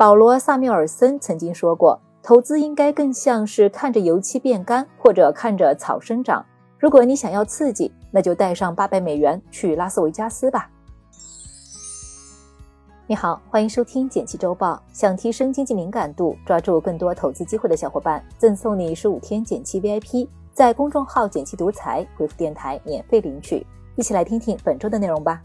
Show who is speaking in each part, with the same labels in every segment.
Speaker 1: 保罗·萨缪尔森曾经说过，投资应该更像是看着油漆变干，或者看着草生长。如果你想要刺激，那就带上八百美元去拉斯维加斯吧。你好，欢迎收听简七周报。想提升经济敏感度，抓住更多投资机会的小伙伴，赠送你十五天简七 VIP，在公众号“简七独裁回复“电台”免费领取。一起来听听本周的内容吧。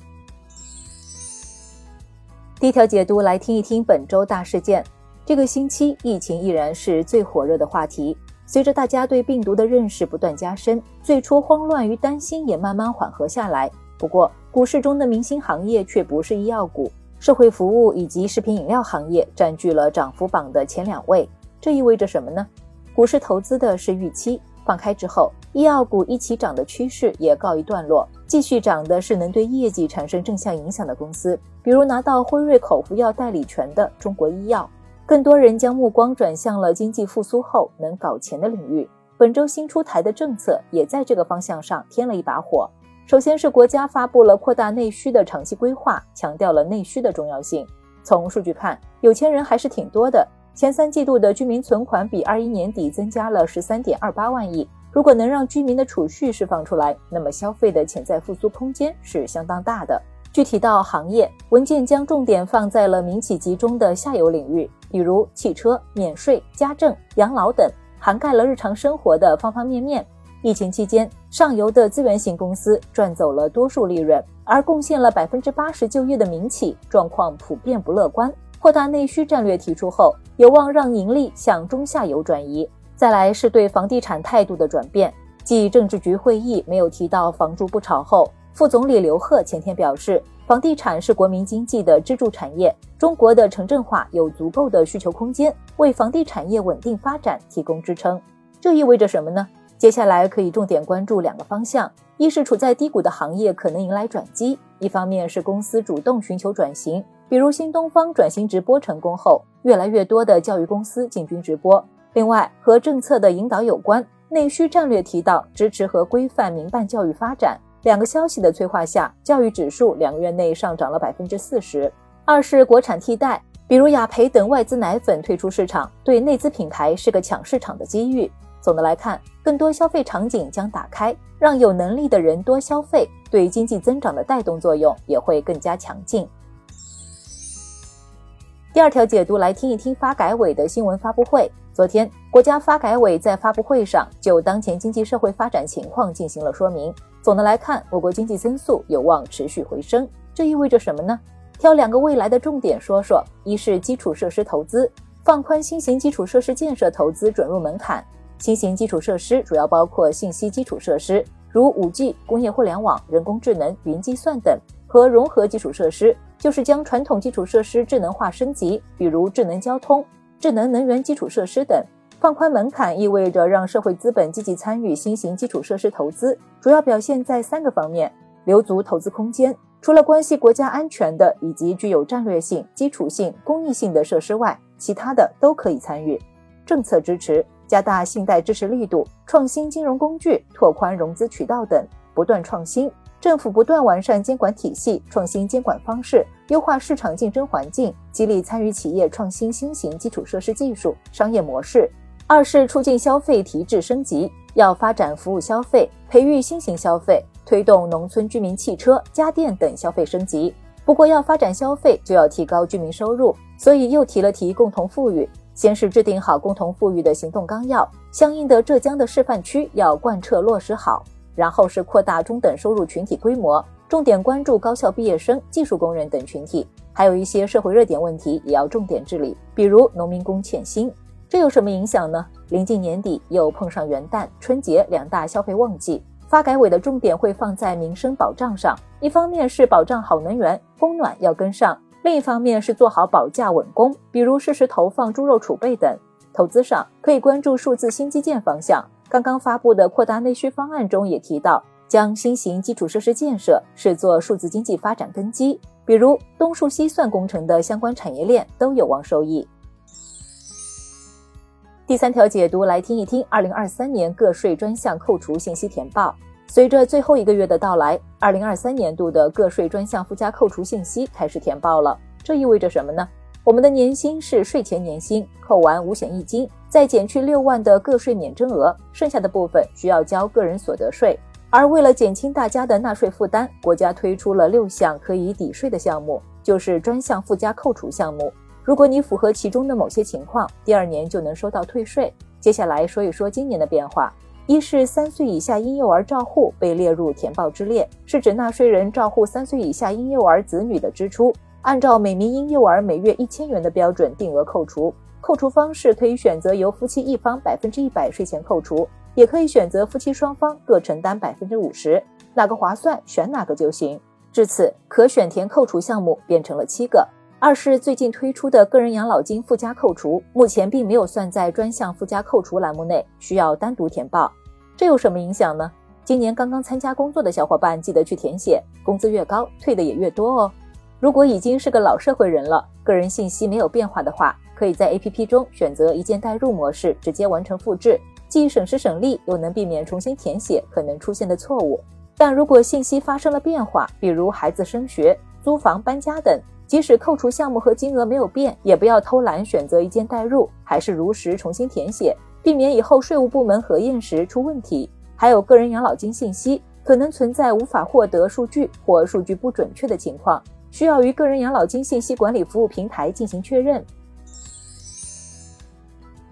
Speaker 1: 第一条解读来听一听本周大事件。这个星期疫情依然是最火热的话题。随着大家对病毒的认识不断加深，最初慌乱与担心也慢慢缓和下来。不过，股市中的明星行业却不是医药股。社会服务以及食品饮料行业占据了涨幅榜的前两位，这意味着什么呢？股市投资的是预期，放开之后，医药股一起涨的趋势也告一段落，继续涨的是能对业绩产生正向影响的公司，比如拿到辉瑞口服药代理权的中国医药。更多人将目光转向了经济复苏后能搞钱的领域，本周新出台的政策也在这个方向上添了一把火。首先是国家发布了扩大内需的长期规划，强调了内需的重要性。从数据看，有钱人还是挺多的。前三季度的居民存款比二一年底增加了十三点二八万亿。如果能让居民的储蓄释放出来，那么消费的潜在复苏空间是相当大的。具体到行业，文件将重点放在了民企集中的下游领域，比如汽车、免税、家政、养老等，涵盖了日常生活的方方面面。疫情期间，上游的资源型公司赚走了多数利润，而贡献了百分之八十就业的民企状况普遍不乐观。扩大内需战略提出后，有望让盈利向中下游转移。再来是对房地产态度的转变，继政治局会议没有提到房住不炒后，副总理刘鹤前天表示，房地产是国民经济的支柱产业，中国的城镇化有足够的需求空间，为房地产业稳定发展提供支撑。这意味着什么呢？接下来可以重点关注两个方向：一是处在低谷的行业可能迎来转机；一方面是公司主动寻求转型，比如新东方转型直播成功后，越来越多的教育公司进军直播。另外，和政策的引导有关，内需战略提到支持和规范民办教育发展。两个消息的催化下，教育指数两个月内上涨了百分之四十。二是国产替代，比如雅培等外资奶粉退出市场，对内资品牌是个抢市场的机遇。总的来看，更多消费场景将打开，让有能力的人多消费，对经济增长的带动作用也会更加强劲。第二条解读来听一听发改委的新闻发布会。昨天，国家发改委在发布会上就当前经济社会发展情况进行了说明。总的来看，我国经济增速有望持续回升。这意味着什么呢？挑两个未来的重点说说：一是基础设施投资，放宽新型基础设施建设投资准入门槛。新型基础设施主要包括信息基础设施，如 5G、工业互联网、人工智能、云计算等；和融合基础设施，就是将传统基础设施智能化升级，比如智能交通、智能能源基础设施等。放宽门槛意味着让社会资本积极参与新型基础设施投资，主要表现在三个方面：留足投资空间，除了关系国家安全的以及具有战略性、基础性、公益性的设施外，其他的都可以参与。政策支持。加大信贷支持力度，创新金融工具，拓宽融资渠道等，不断创新。政府不断完善监管体系，创新监管方式，优化市场竞争环境，激励参与企业创新新型基础设施技术、商业模式。二是促进消费提质升级，要发展服务消费，培育新型消费，推动农村居民汽车、家电等消费升级。不过，要发展消费，就要提高居民收入，所以又提了提共同富裕。先是制定好共同富裕的行动纲要，相应的浙江的示范区要贯彻落实好。然后是扩大中等收入群体规模，重点关注高校毕业生、技术工人等群体，还有一些社会热点问题也要重点治理，比如农民工欠薪。这有什么影响呢？临近年底，又碰上元旦、春节两大消费旺季，发改委的重点会放在民生保障上，一方面是保障好能源，供暖要跟上。另一方面是做好保价稳供，比如适时投放猪肉储备等。投资上可以关注数字新基建方向。刚刚发布的扩大内需方案中也提到，将新型基础设施建设视作数字经济发展根基，比如东数西算工程的相关产业链都有望受益。第三条解读来听一听，二零二三年个税专项扣除信息填报。随着最后一个月的到来，二零二三年度的个税专项附加扣除信息开始填报了。这意味着什么呢？我们的年薪是税前年薪，扣完五险一金，再减去六万的个税免征额，剩下的部分需要交个人所得税。而为了减轻大家的纳税负担，国家推出了六项可以抵税的项目，就是专项附加扣除项目。如果你符合其中的某些情况，第二年就能收到退税。接下来说一说今年的变化：一是三岁以下婴幼儿照护被列入填报之列，是指纳税人照护三岁以下婴幼儿子女的支出。按照每名婴幼儿每月一千元的标准定额扣除，扣除方式可以选择由夫妻一方百分之一百税前扣除，也可以选择夫妻双方各承担百分之五十，哪个划算选哪个就行。至此，可选填扣除项目变成了七个。二是最近推出的个人养老金附加扣除，目前并没有算在专项附加扣除栏目内，需要单独填报。这有什么影响呢？今年刚刚参加工作的小伙伴记得去填写，工资越高，退的也越多哦。如果已经是个老社会人了，个人信息没有变化的话，可以在 APP 中选择一键代入模式，直接完成复制，既省时省力，又能避免重新填写可能出现的错误。但如果信息发生了变化，比如孩子升学、租房、搬家等，即使扣除项目和金额没有变，也不要偷懒选择一键代入，还是如实重新填写，避免以后税务部门核验时出问题。还有个人养老金信息可能存在无法获得数据或数据不准确的情况。需要与个人养老金信息管理服务平台进行确认。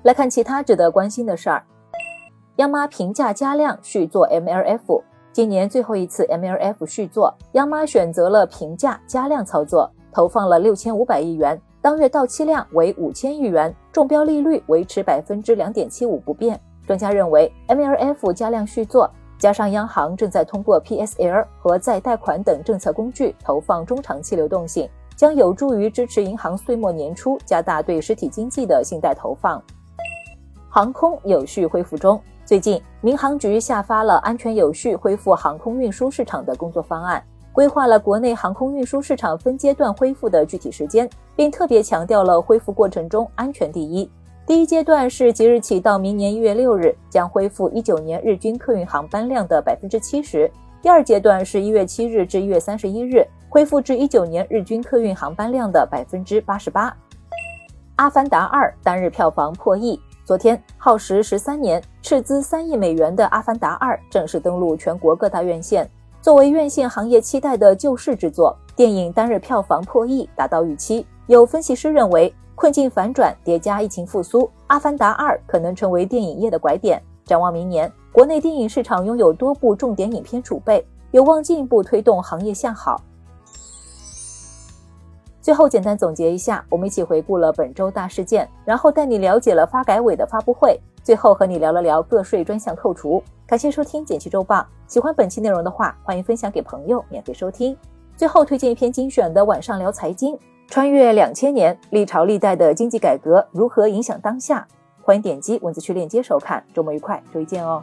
Speaker 1: 来看其他值得关心的事儿，央妈平价加量续做 MLF，今年最后一次 MLF 续做，央妈选择了平价加量操作，投放了六千五百亿元，当月到期量为五千亿元，中标利率维持百分之两点七五不变。专家认为，MLF 加量续作。加上央行正在通过 PSL 和再贷款等政策工具投放中长期流动性，将有助于支持银行岁末年初加大对实体经济的信贷投放。航空有序恢复中，最近民航局下发了安全有序恢复航空运输市场的工作方案，规划了国内航空运输市场分阶段恢复的具体时间，并特别强调了恢复过程中安全第一。第一阶段是即日起到明年一月六日，将恢复一九年日均客运航班量的百分之七十。第二阶段是一月七日至一月三十一日，恢复至一九年日均客运航班量的百分之八十八。《阿凡达二》单日票房破亿，昨天耗时十三年、斥资三亿美元的《阿凡达二》正式登陆全国各大院线。作为院线行业期待的救世之作，电影单日票房破亿，达到预期。有分析师认为。困境反转叠加疫情复苏，《阿凡达二》可能成为电影业的拐点。展望明年，国内电影市场拥有多部重点影片储备，有望进一步推动行业向好。最后简单总结一下，我们一起回顾了本周大事件，然后带你了解了发改委的发布会，最后和你聊了聊个税专项扣除。感谢收听《简七周报》，喜欢本期内容的话，欢迎分享给朋友免费收听。最后推荐一篇精选的晚上聊财经。穿越两千年，历朝历代的经济改革如何影响当下？欢迎点击文字区链接收看。周末愉快，周一见哦。